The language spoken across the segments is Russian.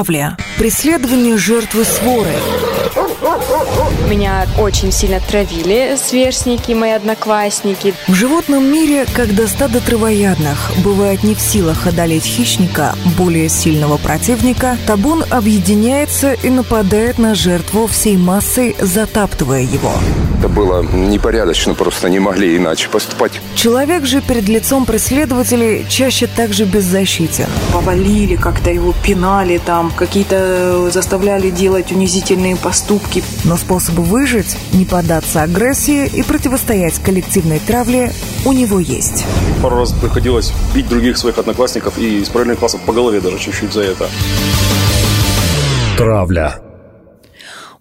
Травля. Преследование жертвы своры. Меня очень сильно травили сверстники, мои одноклассники. В животном мире, когда стадо травоядных бывает не в силах одолеть хищника, более сильного противника, табун объединяется и нападает на жертву всей массой, затаптывая его. Это было непорядочно, просто не могли иначе поступать. Человек же перед лицом преследователей чаще также беззащитен. Повалили, как-то его пинали там, какие-то заставляли делать унизительные поступки. Но способы выжить, не поддаться агрессии и противостоять коллективной травле у него есть. Пару раз приходилось бить других своих одноклассников и из параллельных классов по голове даже чуть-чуть за это. Травля.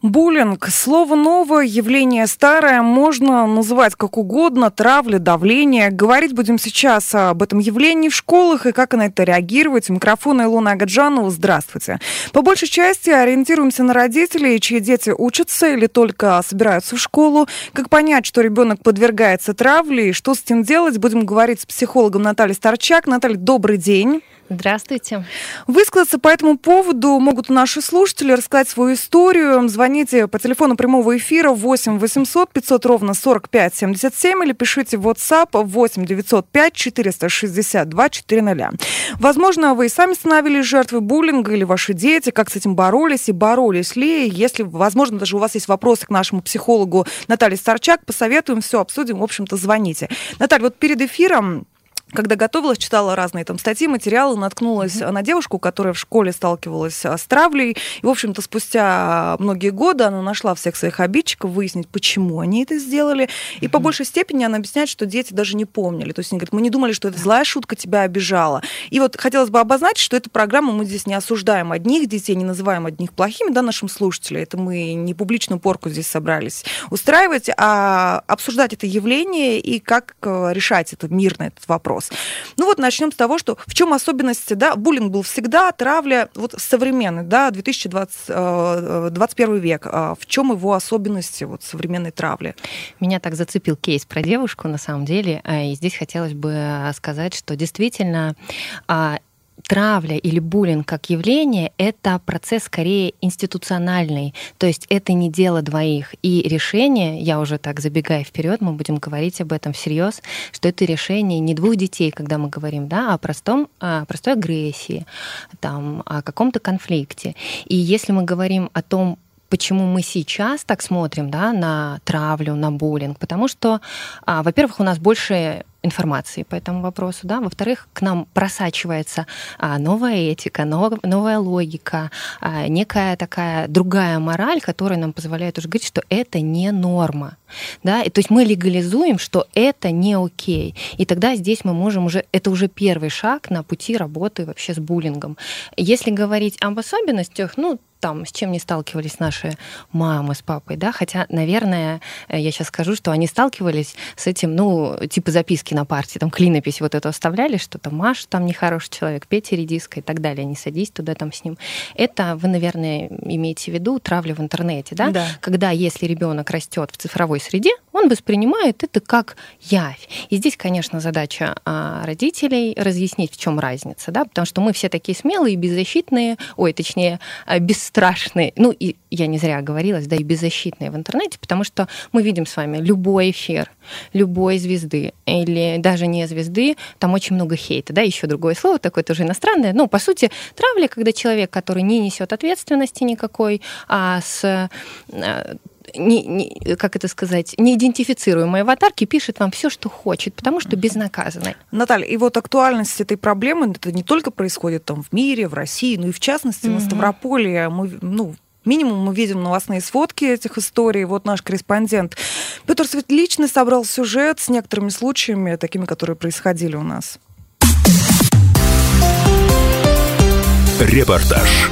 Буллинг – слово новое, явление старое, можно называть как угодно, травля, давление. Говорить будем сейчас об этом явлении в школах и как на это реагировать. У микрофона Илона Агаджанова, здравствуйте. По большей части ориентируемся на родителей, чьи дети учатся или только собираются в школу. Как понять, что ребенок подвергается травле и что с этим делать, будем говорить с психологом Натальей Старчак. Наталья, добрый день. Здравствуйте. Высказаться по этому поводу могут наши слушатели, рассказать свою историю. Звоните по телефону прямого эфира 8 800 500 ровно 45 77 или пишите в WhatsApp 8 905 462 400. Возможно, вы и сами становились жертвой буллинга или ваши дети, как с этим боролись и боролись ли. Если, возможно, даже у вас есть вопросы к нашему психологу Наталье Старчак, посоветуем, все обсудим, в общем-то, звоните. Наталья, вот перед эфиром когда готовилась, читала разные там статьи, материалы, наткнулась mm-hmm. на девушку, которая в школе сталкивалась с травлей. И, в общем-то, спустя многие годы она нашла всех своих обидчиков, выяснить, почему они это сделали. Mm-hmm. И по большей степени она объясняет, что дети даже не помнили. То есть они говорят, мы не думали, что это злая шутка тебя обижала. И вот хотелось бы обозначить, что эту программу мы здесь не осуждаем одних детей, не называем одних плохими, да, нашим слушателям. Это мы не публичную порку здесь собрались устраивать, а обсуждать это явление и как э, решать это мирно, этот вопрос вопрос. Ну вот начнем с того, что в чем особенности, да, буллинг был всегда, травля вот современный, да, 2021 э, век. А в чем его особенности вот современной травли? Меня так зацепил кейс про девушку, на самом деле, э, и здесь хотелось бы сказать, что действительно а, травля или буллинг как явление — это процесс скорее институциональный, то есть это не дело двоих. И решение, я уже так забегая вперед, мы будем говорить об этом всерьез, что это решение не двух детей, когда мы говорим, да, о простом, о простой агрессии, там, о каком-то конфликте. И если мы говорим о том, почему мы сейчас так смотрим да, на травлю, на буллинг, потому что, а, во-первых, у нас больше информации по этому вопросу, да, во-вторых, к нам просачивается а, новая этика, нов, новая логика, а, некая такая другая мораль, которая нам позволяет уже говорить, что это не норма, да, и, то есть мы легализуем, что это не окей, и тогда здесь мы можем уже, это уже первый шаг на пути работы вообще с буллингом. Если говорить об особенностях, ну, там, с чем не сталкивались наши мамы с папой, да, хотя, наверное, э, я сейчас скажу, что они сталкивались с этим, ну, типа записки на партии, там, клинопись вот это оставляли, что там Маша там нехороший человек, Петя редиска и так далее, не садись туда там с ним. Это вы, наверное, имеете в виду травлю в интернете, да? да. Когда, если ребенок растет в цифровой среде, он воспринимает это как явь. И здесь, конечно, задача а, родителей разъяснить, в чем разница, да, потому что мы все такие смелые, беззащитные, ой, точнее, а, без страшные, ну и я не зря оговорилась, да, и беззащитные в интернете, потому что мы видим с вами любой эфир, любой звезды или даже не звезды, там очень много хейта, да, еще другое слово такое тоже иностранное, ну, по сути, травля, когда человек, который не несет ответственности никакой, а с э, не, не, как это сказать, неидентифицируемой аватарки пишет вам все, что хочет, потому что безнаказанной. Наталья, и вот актуальность этой проблемы, это не только происходит там в мире, в России, но и в частности mm-hmm. на Ставрополье. Мы, ну, Минимум мы видим новостные сводки этих историй. Вот наш корреспондент Петр Свет лично собрал сюжет с некоторыми случаями, такими, которые происходили у нас. Репортаж.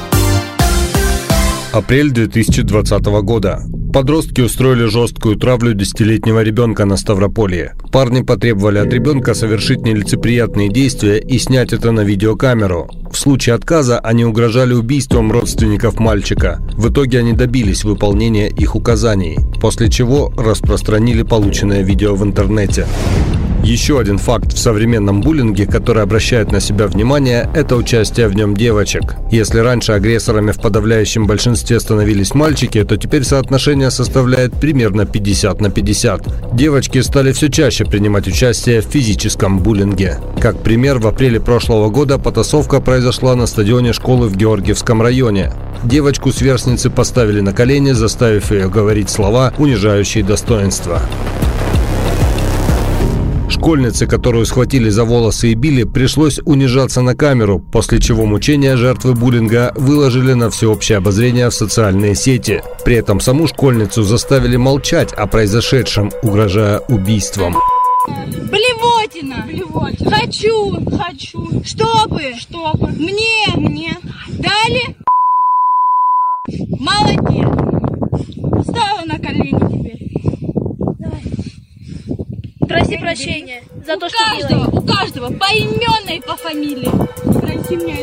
Апрель 2020 года. Подростки устроили жесткую травлю десятилетнего ребенка на Ставрополье. Парни потребовали от ребенка совершить нелицеприятные действия и снять это на видеокамеру. В случае отказа они угрожали убийством родственников мальчика. В итоге они добились выполнения их указаний, после чего распространили полученное видео в интернете. Еще один факт в современном буллинге, который обращает на себя внимание, это участие в нем девочек. Если раньше агрессорами в подавляющем большинстве становились мальчики, то теперь соотношение составляет примерно 50 на 50. Девочки стали все чаще принимать участие в физическом буллинге. Как пример, в апреле прошлого года потасовка произошла на стадионе школы в Георгиевском районе. Девочку сверстницы поставили на колени, заставив ее говорить слова, унижающие достоинство. Школьнице, которую схватили за волосы и били, пришлось унижаться на камеру, после чего мучения жертвы буллинга выложили на всеобщее обозрение в социальные сети. При этом саму школьницу заставили молчать о произошедшем, угрожая убийством. Блевотина! Блевотина! Хочу! Хочу! Чтобы! Чтобы! Мне! Мне! Дали? Молодец! Стала на колени теперь. Проси прощения за у то, что каждого, делаешь. у каждого, поименно и по фамилии. Прости меня.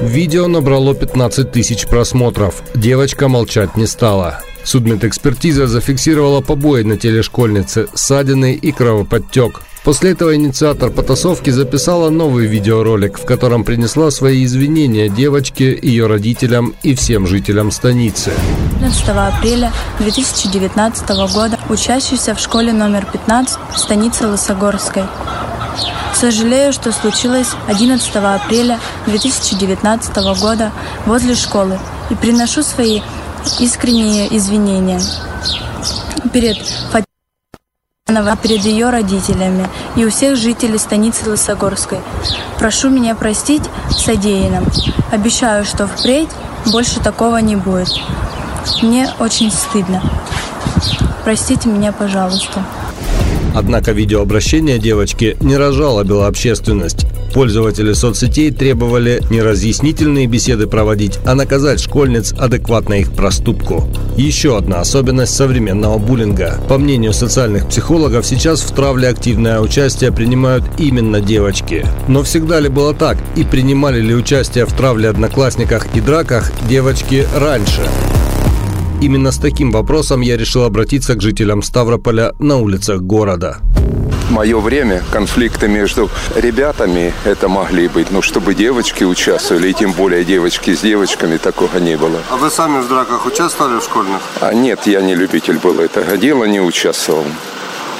Видео набрало 15 тысяч просмотров. Девочка молчать не стала. Судмедэкспертиза зафиксировала побои на теле школьницы, ссадины и кровоподтек. После этого инициатор потасовки записала новый видеоролик, в котором принесла свои извинения девочке, ее родителям и всем жителям станицы. 11 апреля 2019 года учащийся в школе номер 15 в станице Лысогорской. Сожалею, что случилось 11 апреля 2019 года возле школы и приношу свои искренние извинения перед Фатиной, перед ее родителями и у всех жителей станицы Лысогорской. Прошу меня простить содеянным. Обещаю, что впредь больше такого не будет. Мне очень стыдно. Простите меня, пожалуйста. Однако видеообращение девочки не разжалобило общественность. Пользователи соцсетей требовали не разъяснительные беседы проводить, а наказать школьниц адекватно их проступку. Еще одна особенность современного буллинга. По мнению социальных психологов, сейчас в травле активное участие принимают именно девочки. Но всегда ли было так? И принимали ли участие в травле одноклассниках и драках девочки раньше? Именно с таким вопросом я решил обратиться к жителям Ставрополя на улицах города. Мое время конфликты между ребятами это могли быть. Но чтобы девочки участвовали, и тем более девочки с девочками, такого не было. А вы сами в драках участвовали в школьных? А нет, я не любитель был этого дела, не участвовал.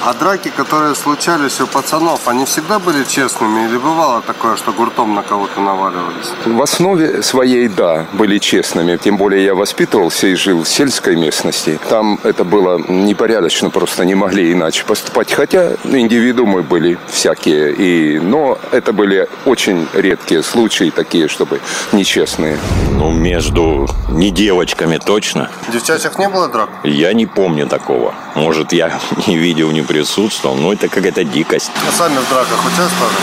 А драки, которые случались у пацанов, они всегда были честными? Или бывало такое, что гуртом на кого-то наваливались? В основе своей, да, были честными. Тем более я воспитывался и жил в сельской местности. Там это было непорядочно, просто не могли иначе поступать. Хотя индивидуумы были всякие. И, но это были очень редкие случаи такие, чтобы нечестные. Ну, между не девочками точно. Девчачьих не было драк? Я не помню такого. Может, я не видел, не присутствовал, но это какая-то дикость. А сами в драках участвовали?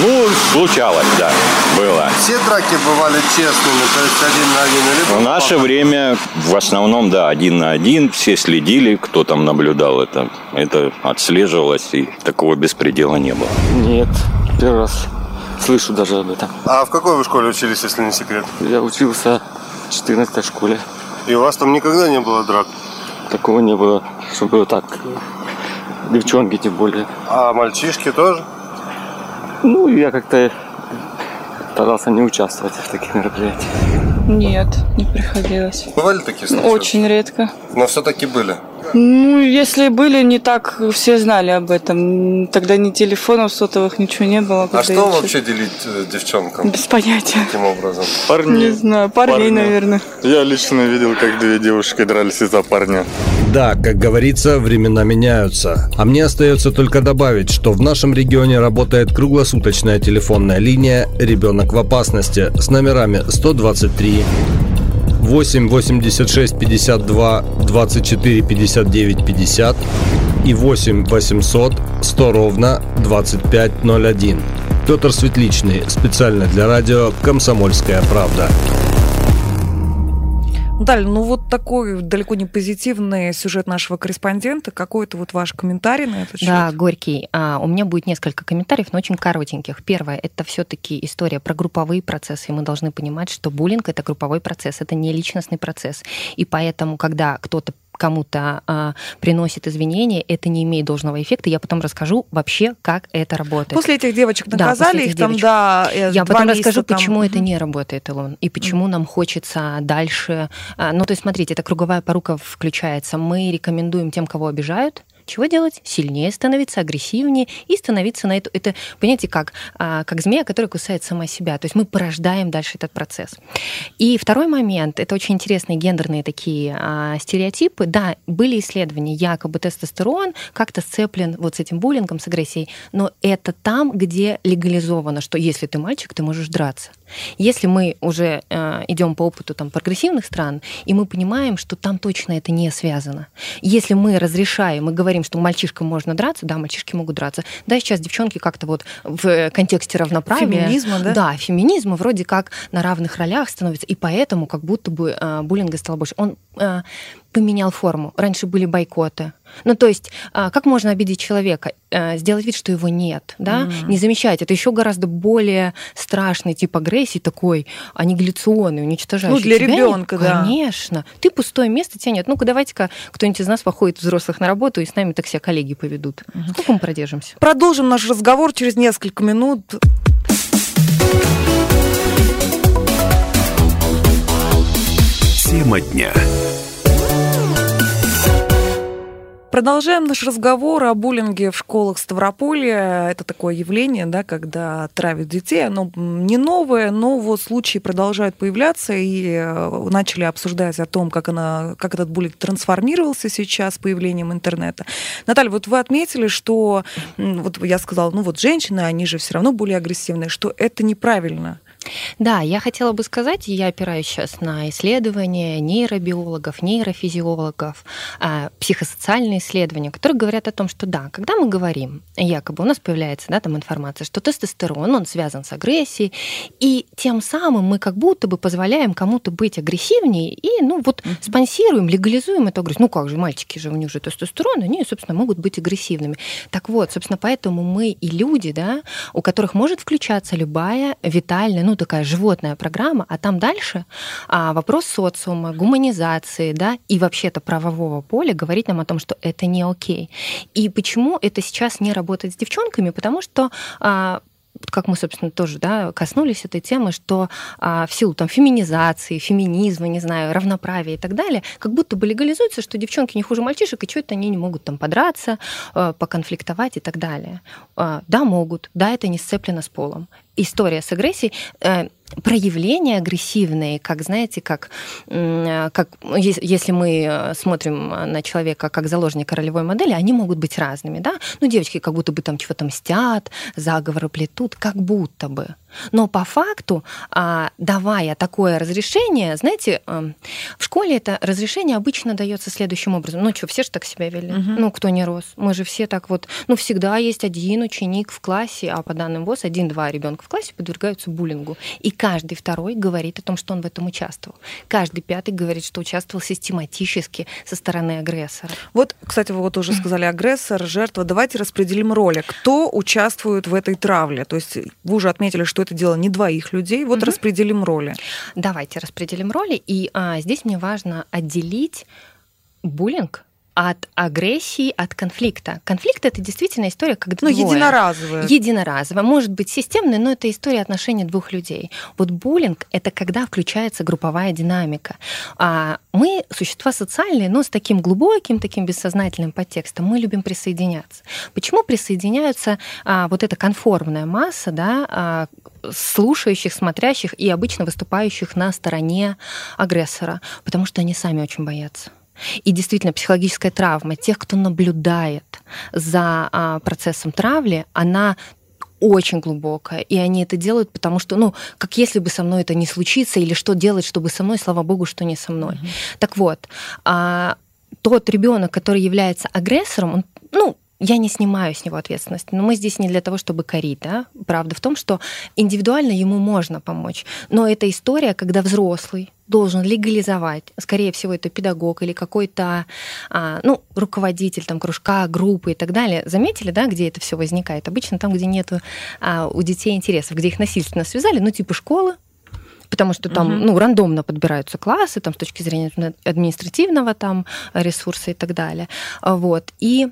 Ну, случалось, да, было. Все драки бывали честными, то есть один на один или В наше время в основном, да, один на один, все следили, кто там наблюдал это. Это отслеживалось, и такого беспредела не было. Нет, первый раз слышу даже об этом. А в какой вы школе учились, если не секрет? Я учился в 14 школе. И у вас там никогда не было драк? Такого не было, чтобы вот так, девчонки тем более. А мальчишки тоже? Ну, я как-то старался не участвовать в таких мероприятиях. Нет, не приходилось. Бывали такие случаи? Очень редко. Но все-таки были. Ну, если были, не так все знали об этом. Тогда ни телефонов сотовых, ничего не было. А что я вообще делить э, девчонкам? Без понятия. Каким образом? Не знаю, парней, наверное. Я лично видел, как две девушки дрались из-за парня. Да, как говорится, времена меняются. А мне остается только добавить, что в нашем регионе работает круглосуточная телефонная линия «Ребенок в опасности» с номерами 123 8 86 52 24 59 50 и 8 800 100 ровно 2501. Петр Светличный, специально для радио «Комсомольская правда». Даль, ну вот такой далеко не позитивный сюжет нашего корреспондента. Какой-то вот ваш комментарий на этот счет? Да, горький. А, у меня будет несколько комментариев, но очень коротеньких. Первое, это все-таки история про групповые процессы, и мы должны понимать, что буллинг это групповой процесс, это не личностный процесс. И поэтому, когда кто-то кому-то а, приносит извинения, это не имеет должного эффекта. Я потом расскажу вообще, как это работает. После этих девочек наказали да, их там, да, Я потом расскажу, там... почему это не работает, Илон, и почему нам хочется дальше. А, ну, то есть, смотрите, эта круговая порука включается. Мы рекомендуем тем, кого обижают, чего делать? Сильнее становиться, агрессивнее и становиться на эту... Это, понимаете, как, а, как змея, которая кусает сама себя. То есть мы порождаем дальше этот процесс. И второй момент, это очень интересные гендерные такие а, стереотипы. Да, были исследования, якобы тестостерон как-то сцеплен вот с этим буллингом, с агрессией, но это там, где легализовано, что если ты мальчик, ты можешь драться. Если мы уже э, идем по опыту там, прогрессивных стран, и мы понимаем, что там точно это не связано. Если мы разрешаем, мы говорим, что мальчишкам можно драться, да, мальчишки могут драться. Да, сейчас девчонки как-то вот в контексте равноправия... Феминизма, да? Да, феминизма вроде как на равных ролях становится, и поэтому как будто бы э, буллинга стало больше. Он э, поменял форму. Раньше были бойкоты. Ну, то есть, а, как можно обидеть человека? Э, сделать вид, что его нет, да? Mm. Не замечать. Это еще гораздо более страшный тип агрессии, такой аннигиляционный, уничтожающий. Ну, для ребенка, да. Конечно. Ты пустое место тебя нет. Ну-ка, давайте-ка кто-нибудь из нас походит взрослых на работу, и с нами так все коллеги поведут. Mm. Сколько мы продержимся? Продолжим наш разговор через несколько минут. Тема дня. Продолжаем наш разговор о буллинге в школах Ставрополя. Это такое явление, да, когда травят детей. Оно не новое, но вот случаи продолжают появляться, и э, начали обсуждать о том, как, она, как этот буллинг трансформировался сейчас с появлением интернета. Наталья, вот вы отметили, что, вот я сказала, ну вот женщины, они же все равно более агрессивные, что это неправильно. Да, я хотела бы сказать, я опираюсь сейчас на исследования нейробиологов, нейрофизиологов, а, психосоциальные исследования, которые говорят о том, что да, когда мы говорим, якобы у нас появляется да, там информация, что тестостерон, он связан с агрессией, и тем самым мы как будто бы позволяем кому-то быть агрессивнее и, ну, вот спонсируем, легализуем эту агрессию. Ну, как же, мальчики же, у них же тестостерон, они, собственно, могут быть агрессивными. Так вот, собственно, поэтому мы и люди, да, у которых может включаться любая витальная, ну, такая животная программа, а там дальше а, вопрос социума, гуманизации, да, и вообще-то правового поля говорить нам о том, что это не окей. И почему это сейчас не работает с девчонками? Потому что а, как мы, собственно, тоже да, коснулись этой темы, что а, в силу там, феминизации, феминизма, не знаю, равноправия и так далее, как будто бы легализуется, что девчонки не хуже мальчишек, и что это они не могут там подраться, а, поконфликтовать и так далее. А, да, могут, да, это не сцеплено с полом. История с агрессией э, проявления агрессивные, как, знаете, как, как если мы э, смотрим на человека как заложника ролевой модели, они могут быть разными, да? Ну, девочки как будто бы там чего-то мстят, заговоры плетут, как будто бы. Но по факту, а, давая такое разрешение, знаете, эм, в школе это разрешение обычно дается следующим образом. Ну что, все же так себя вели? Угу. Ну, кто не рос? Мы же все так вот... Ну, всегда есть один ученик в классе, а по данным ВОЗ один-два ребенка в классе подвергаются буллингу. И каждый второй говорит о том, что он в этом участвовал. Каждый пятый говорит, что участвовал систематически со стороны агрессора. Вот, кстати, вы вот уже сказали агрессор, жертва. Давайте распределим роли. Кто участвует в этой травле? То есть вы уже отметили, что это дело не двоих людей. Вот угу. распределим роли. Давайте распределим роли. И а, здесь мне важно отделить буллинг от агрессии, от конфликта. Конфликт это действительно история, когда ну, двое. единоразовая. Единоразовая. Может быть системная, но это история отношений двух людей. Вот буллинг это когда включается групповая динамика. А мы существа социальные, но с таким глубоким, таким бессознательным подтекстом. Мы любим присоединяться. Почему присоединяются а, вот эта конформная масса, да, а, слушающих, смотрящих и обычно выступающих на стороне агрессора? Потому что они сами очень боятся. И действительно, психологическая травма тех, кто наблюдает за а, процессом травли, она очень глубокая, и они это делают, потому что, ну, как если бы со мной это не случится, или что делать, чтобы со мной, слава богу, что не со мной. Mm-hmm. Так вот, а, тот ребенок, который является агрессором, он, ну, я не снимаю с него ответственность, но мы здесь не для того, чтобы корить, да? Правда в том, что индивидуально ему можно помочь, но это история, когда взрослый должен легализовать, скорее всего, это педагог или какой-то, а, ну, руководитель там кружка, группы и так далее. Заметили, да, где это все возникает? Обычно там, где нету а, у детей интересов, где их насильственно связали, ну, типа школы, потому что там, угу. ну, рандомно подбираются классы, там, с точки зрения административного там ресурса и так далее. Вот. И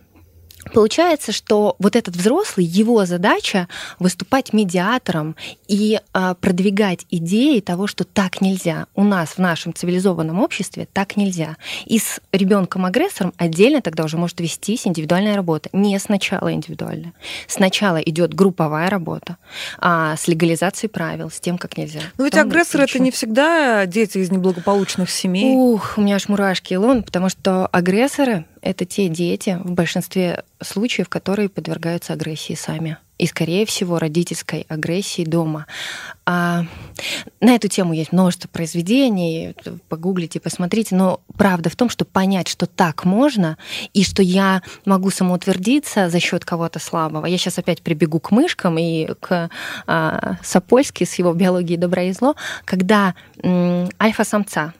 Получается, что вот этот взрослый, его задача выступать медиатором и а, продвигать идеи того, что так нельзя. У нас в нашем цивилизованном обществе так нельзя. И с ребенком-агрессором отдельно тогда уже может вестись индивидуальная работа. Не сначала индивидуальная. Сначала идет групповая работа а, с легализацией правил, с тем, как нельзя. Но ведь Там агрессоры это не всегда дети из неблагополучных семей. Ух, у меня аж мурашки, Илон, потому что агрессоры это те дети в большинстве случаев, которые подвергаются агрессии сами. И, скорее всего, родительской агрессии дома. А, на эту тему есть множество произведений, погуглите, посмотрите. Но правда в том, что понять, что так можно, и что я могу самоутвердиться за счет кого-то слабого. Я сейчас опять прибегу к мышкам и к а, Сапольски с его биологией добра и зло, когда м, альфа-самца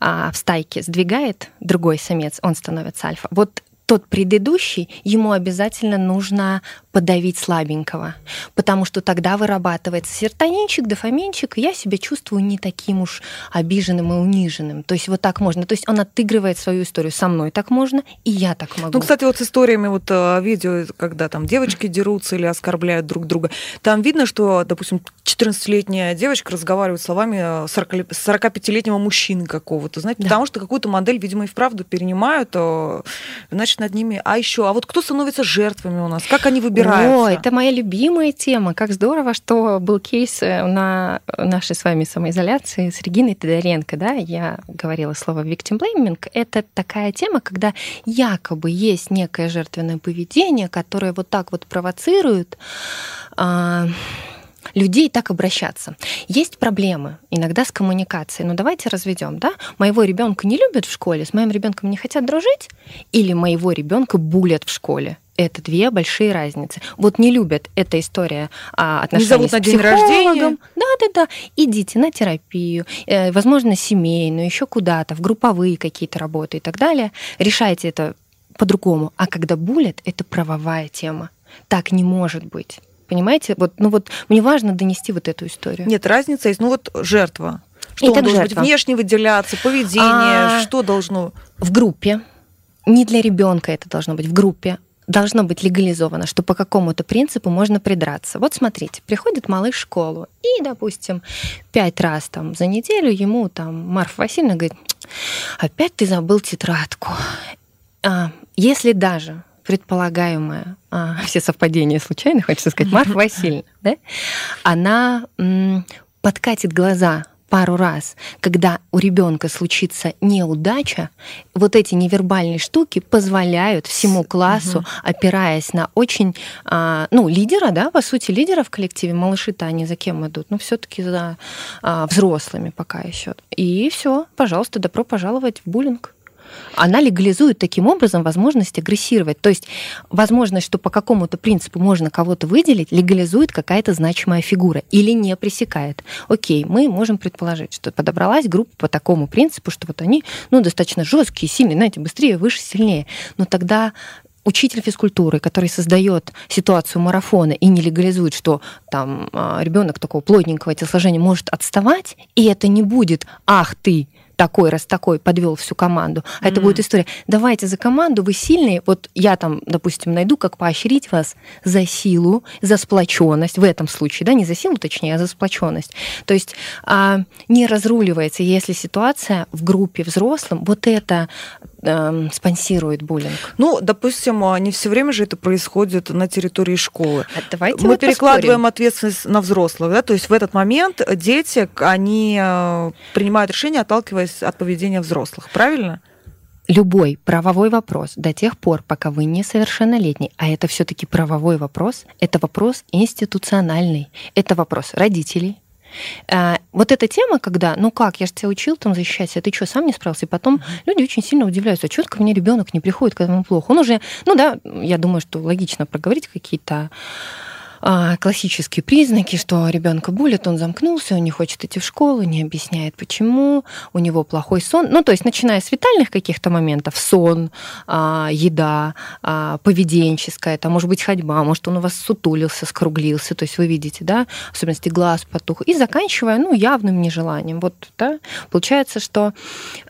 а, в стайке сдвигает другой самец, он становится альфа. Вот тот предыдущий, ему обязательно нужно подавить слабенького, потому что тогда вырабатывается серотонинчик, дофаминчик, и я себя чувствую не таким уж обиженным и униженным. То есть вот так можно. То есть он отыгрывает свою историю. Со мной так можно, и я так могу. Ну, кстати, вот с историями вот э, видео, когда там девочки дерутся или оскорбляют друг друга, там видно, что, допустим, 14-летняя девочка разговаривает словами 45-летнего мужчины какого-то, знаете, да. потому что какую-то модель, видимо, и вправду перенимают, э, значит, над ними. А еще, а вот кто становится жертвами у нас? Как они выбирают? собираются. О, это моя любимая тема. Как здорово, что был кейс э, на нашей с вами самоизоляции с Региной Тодоренко. Да? Я говорила слово victim blaming. Это такая тема, когда якобы есть некое жертвенное поведение, которое вот так вот провоцирует а, людей так обращаться. Есть проблемы иногда с коммуникацией. Ну давайте разведем, да? Моего ребенка не любят в школе, с моим ребенком не хотят дружить, или моего ребенка булят в школе это две большие разницы. Вот не любят эта история а, отношений не зовут с на день рождения. Да, да, да. Идите на терапию, э, возможно, семейную, еще куда-то, в групповые какие-то работы и так далее. Решайте это по-другому. А когда булят, это правовая тема. Так не может быть. Понимаете? Вот, ну вот мне важно донести вот эту историю. Нет, разница есть. Ну вот жертва. Что он должен жертва. быть внешне выделяться, поведение, а, что должно? В группе. Не для ребенка это должно быть в группе должно быть легализовано, что по какому-то принципу можно придраться. Вот смотрите, приходит малыш в школу, и, допустим, пять раз там за неделю ему там Марфа Васильевна говорит, опять ты забыл тетрадку. А, если даже предполагаемая, а, все совпадения случайно, хочется сказать, Марфа Васильевна, да, она м, подкатит глаза пару раз, когда у ребенка случится неудача, вот эти невербальные штуки позволяют всему классу, угу. опираясь на очень, а, ну, лидера, да, по сути, лидера в коллективе, малыши-то они за кем идут? Ну, все-таки за а, взрослыми пока еще. И все, пожалуйста, добро пожаловать в буллинг она легализует таким образом возможность агрессировать. То есть возможность, что по какому-то принципу можно кого-то выделить, легализует какая-то значимая фигура или не пресекает. Окей, мы можем предположить, что подобралась группа по такому принципу, что вот они ну, достаточно жесткие, сильные, знаете, быстрее, выше, сильнее. Но тогда учитель физкультуры, который создает ситуацию марафона и не легализует, что там а, ребенок такого плотненького телосложения может отставать, и это не будет, ах ты, такой, раз такой подвел всю команду. А mm-hmm. это будет история. Давайте за команду, вы сильные. Вот я там, допустим, найду, как поощрить вас за силу, за сплоченность. В этом случае, да, не за силу, точнее, а за сплоченность. То есть а, не разруливается, если ситуация в группе взрослым, вот это э, спонсирует буллинг? Ну, допустим, не все время же это происходит на территории школы. А давайте Мы вот перекладываем поспорим. ответственность на взрослых, да, то есть в этот момент дети, они э, принимают решение, отталкиваясь от поведения взрослых, правильно? Любой правовой вопрос до тех пор, пока вы несовершеннолетний, а это все-таки правовой вопрос, это вопрос институциональный, это вопрос родителей, вот эта тема, когда, ну как, я же тебя учил там защищаться, а ты что, сам не справился? И потом люди очень сильно удивляются, а что ко мне ребенок не приходит, когда ему плохо? Он уже, ну да, я думаю, что логично проговорить какие-то а, классические признаки, что ребенка булит, он замкнулся, он не хочет идти в школу, не объясняет почему, у него плохой сон. Ну, то есть, начиная с витальных каких-то моментов, сон, а, еда, а, поведенческая, это может быть ходьба, может он у вас сутулился, скруглился, то есть вы видите, да, особенности глаз потух, и заканчивая, ну, явным нежеланием. Вот, да, получается, что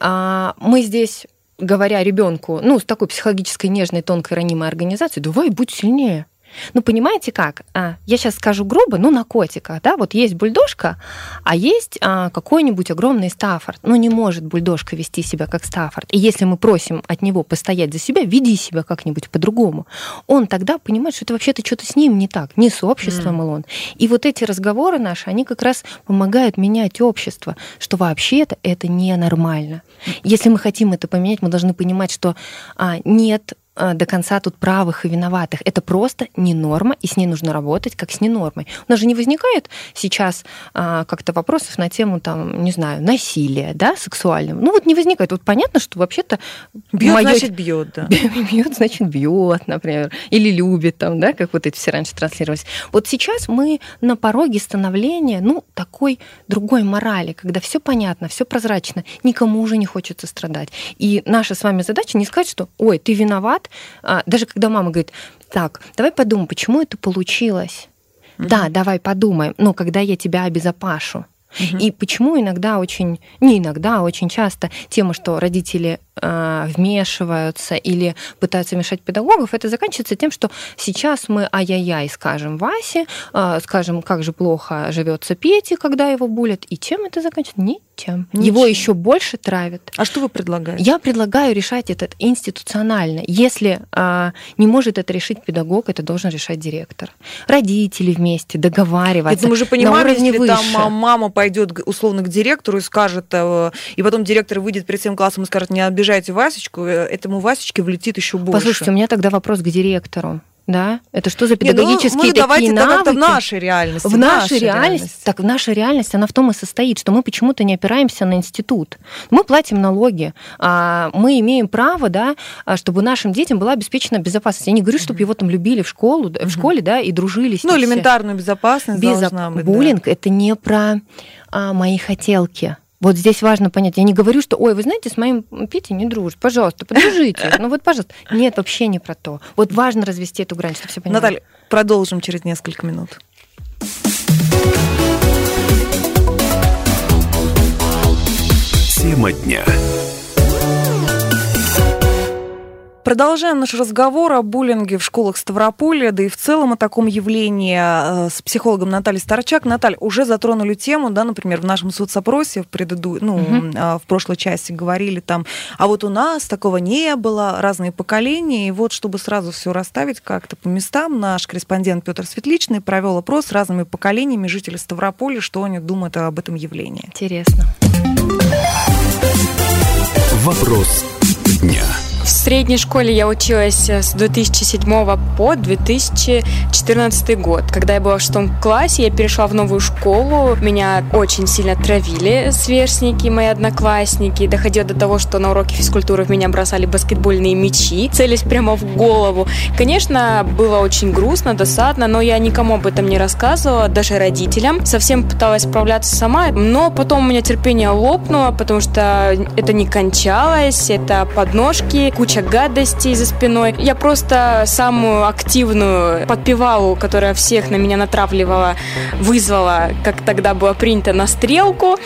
а, мы здесь говоря ребенку, ну, с такой психологической нежной, тонкой, ранимой организацией, давай, будь сильнее. Ну, понимаете как? А, я сейчас скажу грубо, ну, на котиках, да, вот есть бульдожка, а есть а, какой-нибудь огромный Стаффорд. Ну, не может бульдожка вести себя как Стаффорд. И если мы просим от него постоять за себя, веди себя как-нибудь по-другому, он тогда понимает, что это вообще-то что-то с ним не так, не с обществом mm. он. И вот эти разговоры наши, они как раз помогают менять общество, что вообще-то это ненормально. Если мы хотим это поменять, мы должны понимать, что а, нет до конца тут правых и виноватых. Это просто не норма, и с ней нужно работать как с ненормой. У нас же не возникает сейчас а, как-то вопросов на тему, там, не знаю, насилия, да, сексуального. Ну вот не возникает. Вот понятно, что вообще-то... Бьет, моё... значит, бьет, да. Бьет, значит, бьет, например. Или любит там, да, как вот эти все раньше транслировались. Вот сейчас мы на пороге становления, ну, такой другой морали, когда все понятно, все прозрачно, никому уже не хочется страдать. И наша с вами задача не сказать, что, ой, ты виноват, виноват. А, даже когда мама говорит, так, давай подумаем, почему это получилось. Mm-hmm. Да, давай подумаем, но когда я тебя обезопашу. Mm-hmm. И почему иногда очень, не иногда, а очень часто тема, что родители вмешиваются или пытаются мешать педагогов, это заканчивается тем, что сейчас мы ай-яй-яй скажем Васе, э, скажем, как же плохо живется Пете, когда его булят, и чем это заканчивается? Ничем. Ничем. Его еще больше травят. А что вы предлагаете? Я предлагаю решать это институционально. Если э, не может это решить педагог, это должен решать директор. Родители вместе договариваться. Это мы же понимаем, если выше. там мама пойдет условно к директору и скажет, э, и потом директор выйдет перед всем классом и скажет, не обижайте Васечку, э, этому Васечке влетит еще больше. Послушайте, у меня тогда вопрос к директору. Да? Это что за педагогические Не, ну, мы давайте навыки? в нашей реальности. В нашей реальности. Так в нашей реальности она в том и состоит, что мы почему-то не опираемся на институт. Мы платим налоги, а мы имеем право, да, а, чтобы нашим детям была обеспечена безопасность. Я не говорю, чтобы его там любили в школу, в школе, да, и дружили с Ну, элементарную безопасность Безоп... должна быть. Буллинг да. это не про а, мои хотелки. Вот здесь важно понять. Я не говорю, что, ой, вы знаете, с моим Питей не дружит. Пожалуйста, подружите. Ну вот, пожалуйста. Нет, вообще не про то. Вот важно развести эту грань, чтобы все понимали. Наталья, продолжим через несколько минут. Тема дня. Продолжаем наш разговор о буллинге в школах Ставрополя, да и в целом о таком явлении э, с психологом Натальей Старчак. Наталья, уже затронули тему, да, например, в нашем соцопросе в, преду... ну, угу. в прошлой части говорили там, а вот у нас такого не было, разные поколения, и вот чтобы сразу все расставить как-то по местам, наш корреспондент Петр Светличный провел опрос с разными поколениями жителей Ставрополя, что они думают об этом явлении. Интересно. Вопрос дня. В средней школе я училась э, с 2007 по 2014 год. Когда я была в шестом классе, я перешла в новую школу. Меня очень сильно травили сверстники, мои одноклассники. Доходило до того, что на уроке физкультуры в меня бросали баскетбольные мячи, целясь прямо в голову. Конечно, было очень грустно, досадно, но я никому об этом не рассказывала, даже родителям. Совсем пыталась справляться сама, но потом у меня терпение лопнуло, потому что это не кончалось, это подножки, куча гадостей за спиной. Я просто самую активную подпевалу, которая всех на меня натравливала, вызвала, как тогда было принято, на стрелку.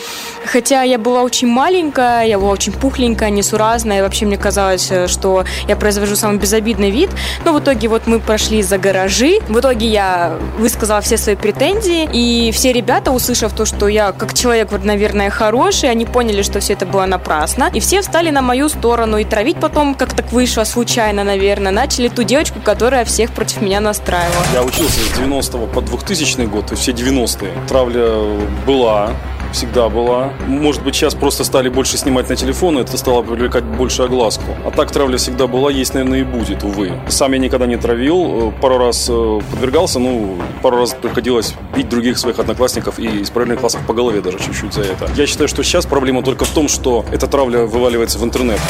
Хотя я была очень маленькая, я была очень пухленькая, несуразная, и вообще мне казалось, что я произвожу самый безобидный вид. Но в итоге вот мы прошли за гаражи. В итоге я высказала все свои претензии, и все ребята, услышав то, что я как человек, вот, наверное, хороший, они поняли, что все это было напрасно, и все встали на мою сторону, и травить потом как так вышло случайно, наверное, начали ту девочку, которая всех против меня настраивала. Я учился с 90 по 2000 год, есть все 90-е. Травля была, всегда была. Может быть, сейчас просто стали больше снимать на телефон, и это стало привлекать больше огласку. А так травля всегда была, есть, наверное, и будет, увы. Сам я никогда не травил, пару раз э, подвергался, ну, пару раз приходилось бить других своих одноклассников и из параллельных классов по голове даже чуть-чуть за это. Я считаю, что сейчас проблема только в том, что эта травля вываливается в интернет.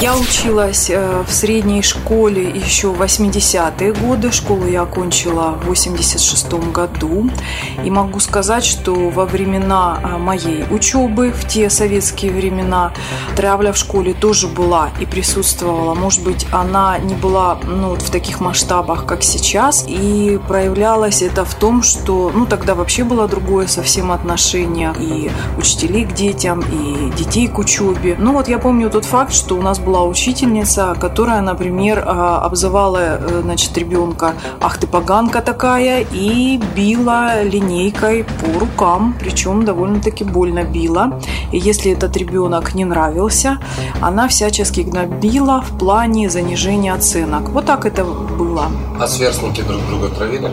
Я училась э, в средней школе еще в 80-е годы. Школу я окончила в 86 году. И могу сказать, что во времена э, моей учебы, в те советские времена, травля в школе тоже была и присутствовала. Может быть, она не была ну, в таких масштабах, как сейчас. И проявлялось это в том, что ну, тогда вообще было другое совсем отношение и учителей к детям, и детей к учебе. Ну вот я помню тот факт, что у нас была учительница, которая, например, а, обзывала э, значит, ребенка «Ах ты поганка такая!» и била линейкой по рукам, причем довольно-таки больно била. И если этот ребенок не нравился, она всячески гнобила в плане занижения оценок. Вот так это было. А сверстники друг друга травили?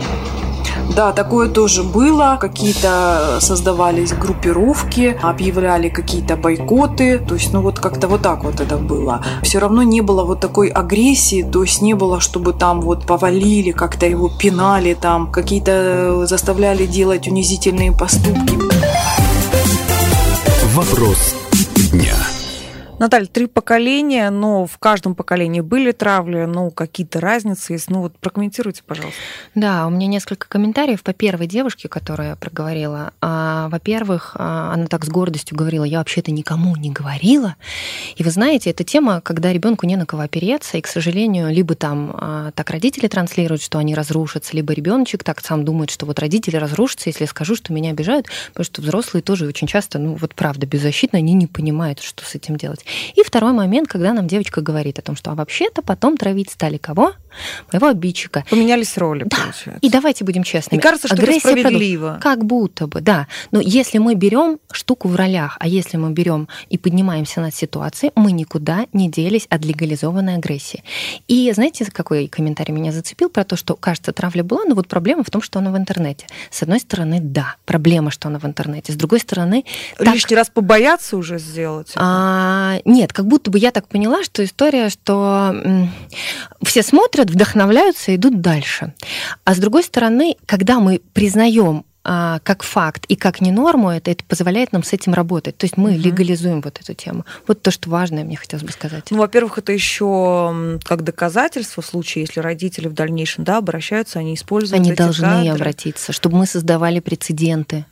Да, такое тоже было. Какие-то создавались группировки, объявляли какие-то бойкоты. То есть, ну вот как-то вот так вот это было. Все равно не было вот такой агрессии, то есть не было, чтобы там вот повалили, как-то его пинали, там какие-то заставляли делать унизительные поступки. Вопрос дня. Наталья, три поколения, но в каждом поколении были травли, ну, какие-то разницы есть. Ну, вот прокомментируйте, пожалуйста. Да, у меня несколько комментариев по первой девушке, которую я проговорила. А, во-первых, а, она так с гордостью говорила, я вообще-то никому не говорила. И вы знаете, эта тема, когда ребенку не на кого опереться, и, к сожалению, либо там а, так родители транслируют, что они разрушатся, либо ребеночек так сам думает, что вот родители разрушатся, если я скажу, что меня обижают, потому что взрослые тоже очень часто, ну вот правда, беззащитно, они не понимают, что с этим делать. И второй момент, когда нам девочка говорит о том, что а вообще-то потом травить стали кого? Моего обидчика. Поменялись роли, да. получается. И давайте будем честными. И кажется, что Агрессия это справедливо. продолж- Как будто бы, да. Но если мы берем штуку в ролях, а если мы берем и поднимаемся над ситуацией, мы никуда не делись от легализованной агрессии. И знаете, какой комментарий меня зацепил про то, что, кажется, травля была, но вот проблема в том, что она в интернете. С одной стороны, да, проблема, что она в интернете. С другой стороны... Лишний раз побояться уже сделать? А, нет, как будто бы я так поняла, что история, что все смотрят, вдохновляются и идут дальше. А с другой стороны, когда мы признаем а, как факт и как не норму это, это позволяет нам с этим работать. То есть мы Мгм. легализуем вот эту тему. Вот то, что важное, мне хотелось бы сказать. Ну, во-первых, это еще как доказательство в случае, если родители в дальнейшем да, обращаются, они используют Они эти должны кадры. обратиться, чтобы мы создавали прецеденты.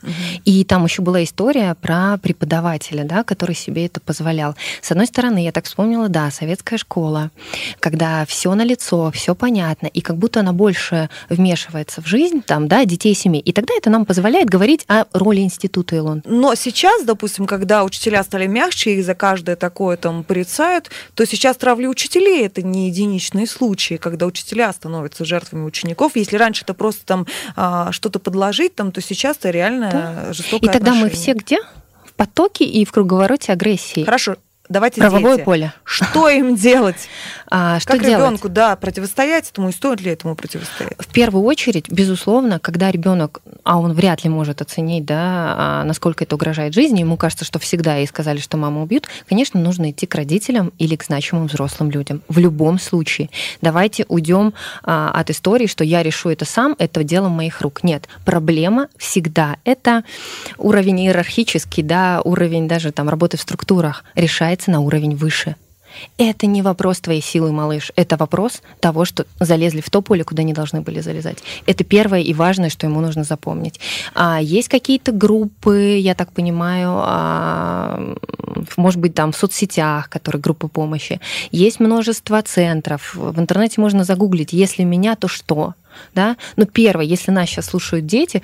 И там еще была история про преподавателя, да, который себе это позволял. С одной стороны, я так вспомнила, да, советская школа, когда все на лицо, все понятно, и как будто она больше вмешивается в жизнь там, да, детей и семей. И тогда это нам позволяет говорить о роли института Илон. Но сейчас, допустим, когда учителя стали мягче, их за каждое такое там порицают, то сейчас травли учителей это не единичные случаи, когда учителя становятся жертвами учеников. Если раньше это просто там а, что-то подложить, там, то сейчас это реально жестокое И тогда мы отношение. все где? В потоке и в круговороте агрессии. Хорошо, давайте Правовое дети. поле. Что им делать? А, что как делать? ребенку, да, противостоять этому и стоит ли этому противостоять? В первую очередь, безусловно, когда ребенок, а он вряд ли может оценить, да, а, насколько это угрожает жизни, ему кажется, что всегда ей сказали, что маму убьют, конечно, нужно идти к родителям или к значимым взрослым людям. В любом случае. Давайте уйдем а, от истории, что я решу это сам, это дело моих рук. Нет, проблема всегда. Это уровень иерархический, да, уровень даже там работы в структурах решается на уровень выше. Это не вопрос твоей силы, малыш. Это вопрос того, что залезли в то поле, куда не должны были залезать. Это первое и важное, что ему нужно запомнить. А есть какие-то группы, я так понимаю, а, может быть, там в соцсетях, которые группы помощи. Есть множество центров. В интернете можно загуглить, если меня, то что? Да? Но первое, если нас сейчас слушают дети,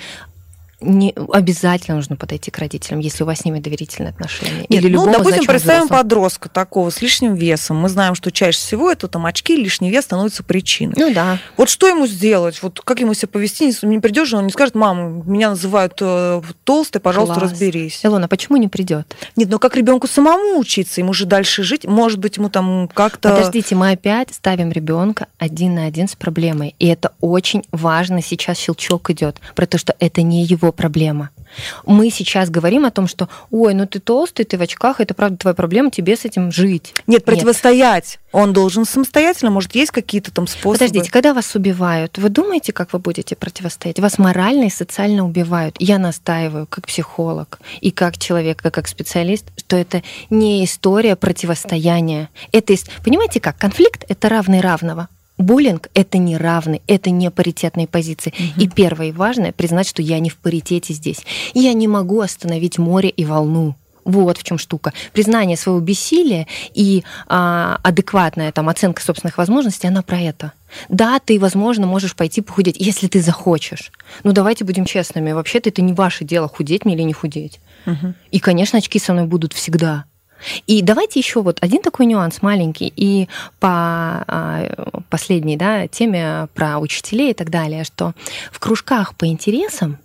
не обязательно нужно подойти к родителям, если у вас с ними доверительные отношения. Нет, Или ну, любому допустим, значимому представим взрослому. подростка такого с лишним весом. Мы знаем, что чаще всего это там очки, лишний вес становится причиной. Ну да. Вот что ему сделать? Вот как ему себя повести? Не, не придешь же, он не скажет, мама, меня называют э, толстой, пожалуйста, Класс. разберись. Илона, почему не придет? Нет, ну как ребенку самому учиться? Ему же дальше жить. Может быть, ему там как-то... Подождите, мы опять ставим ребенка один на один с проблемой. И это очень важно. Сейчас щелчок идет про то, что это не его его проблема. Мы сейчас говорим о том, что, ой, ну ты толстый, ты в очках, это правда твоя проблема, тебе с этим жить. Нет, противостоять. Нет. Он должен самостоятельно, может, есть какие-то там способы. Подождите, когда вас убивают, вы думаете, как вы будете противостоять? Вас морально и социально убивают. Я настаиваю, как психолог и как человек, и как специалист, что это не история противостояния. Это, понимаете как, конфликт — это равный равного. Буллинг — это не равный, это не паритетные позиции. Угу. И первое и важное — признать, что я не в паритете здесь. Я не могу остановить море и волну. Вот в чем штука. Признание своего бессилия и а, адекватная там, оценка собственных возможностей, она про это. Да, ты, возможно, можешь пойти похудеть, если ты захочешь. Но давайте будем честными. Вообще-то это не ваше дело, худеть мне или не худеть. Угу. И, конечно, очки со мной будут всегда. И давайте еще вот один такой нюанс маленький. И по а, последней да, теме про учителей и так далее, что в кружках по интересам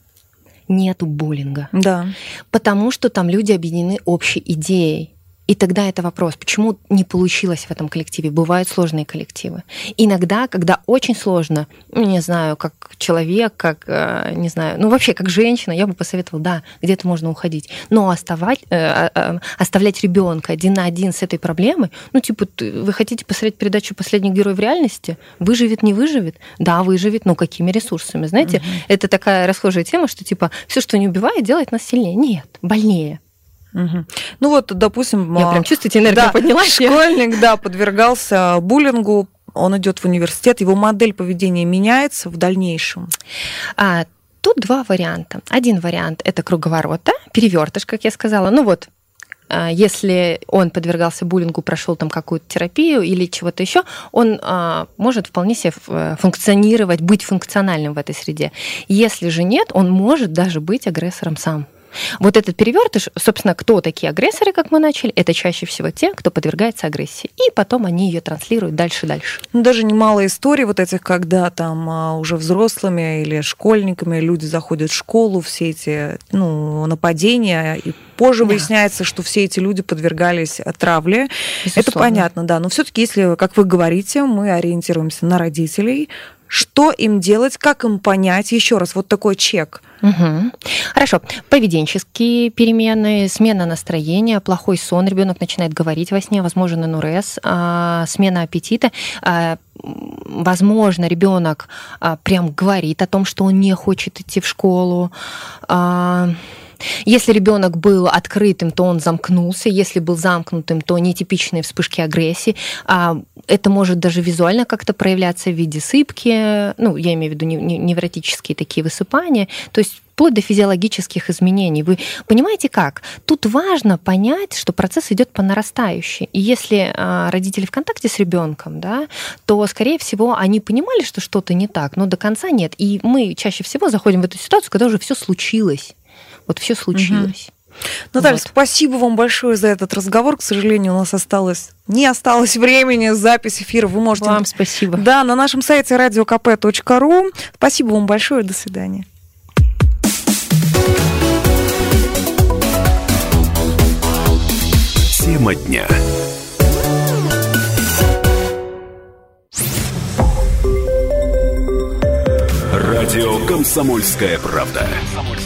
нету буллинга. Да. Потому что там люди объединены общей идеей. И тогда это вопрос, почему не получилось в этом коллективе? Бывают сложные коллективы. Иногда, когда очень сложно, ну, не знаю, как человек, как, э, не знаю, ну вообще как женщина, я бы посоветовала, да, где-то можно уходить. Но оставать, э, э, оставлять ребенка один на один с этой проблемой, ну типа, вы хотите посмотреть передачу «Последний герой в реальности»? Выживет, не выживет? Да, выживет, но какими ресурсами? Знаете, угу. это такая расхожая тема, что типа все, что не убивает, делает нас сильнее. Нет, больнее. Угу. Ну вот, допустим, я прям чувствуете, энергия да, поднялась. Школьник, да, подвергался буллингу, он идет в университет, его модель поведения меняется в дальнейшем. А, тут два варианта. Один вариант это круговорота, перевертыш, как я сказала. Ну вот, а, если он подвергался буллингу, прошел там какую-то терапию или чего-то еще, он а, может вполне себе э, функционировать, быть функциональным в этой среде. Если же нет, он может даже быть агрессором сам. Вот этот перевертыш, собственно, кто такие агрессоры, как мы начали, это чаще всего те, кто подвергается агрессии. И потом они ее транслируют дальше-дальше. Ну, даже немало историй вот этих, когда там а, уже взрослыми или школьниками люди заходят в школу, все эти ну, нападения, и позже да. выясняется, что все эти люди подвергались травле. Безусловно. Это понятно, да. Но все-таки, если, как вы говорите, мы ориентируемся на родителей, что им делать, как им понять? Еще раз, вот такой чек. Угу. Хорошо. Поведенческие перемены, смена настроения, плохой сон, ребенок начинает говорить во сне, возможен НРС, а, смена аппетита. А, возможно, ребенок а, прям говорит о том, что он не хочет идти в школу. А, если ребенок был открытым, то он замкнулся. Если был замкнутым, то нетипичные вспышки агрессии. А это может даже визуально как-то проявляться в виде сыпки, ну, я имею в виду невротические такие высыпания. То есть вплоть до физиологических изменений. Вы понимаете как? Тут важно понять, что процесс идет по нарастающей. И если а, родители в контакте с ребенком, да, то, скорее всего, они понимали, что что-то не так, но до конца нет. И мы чаще всего заходим в эту ситуацию, когда уже все случилось. Вот все случилось. Угу. Наталья, вот. спасибо вам большое за этот разговор. К сожалению, у нас осталось не осталось времени. Запись эфира вы можете... Вам спасибо. Да, на нашем сайте radiokp.ru. Спасибо вам большое. До свидания. Тема дня. Радио «Комсомольская правда».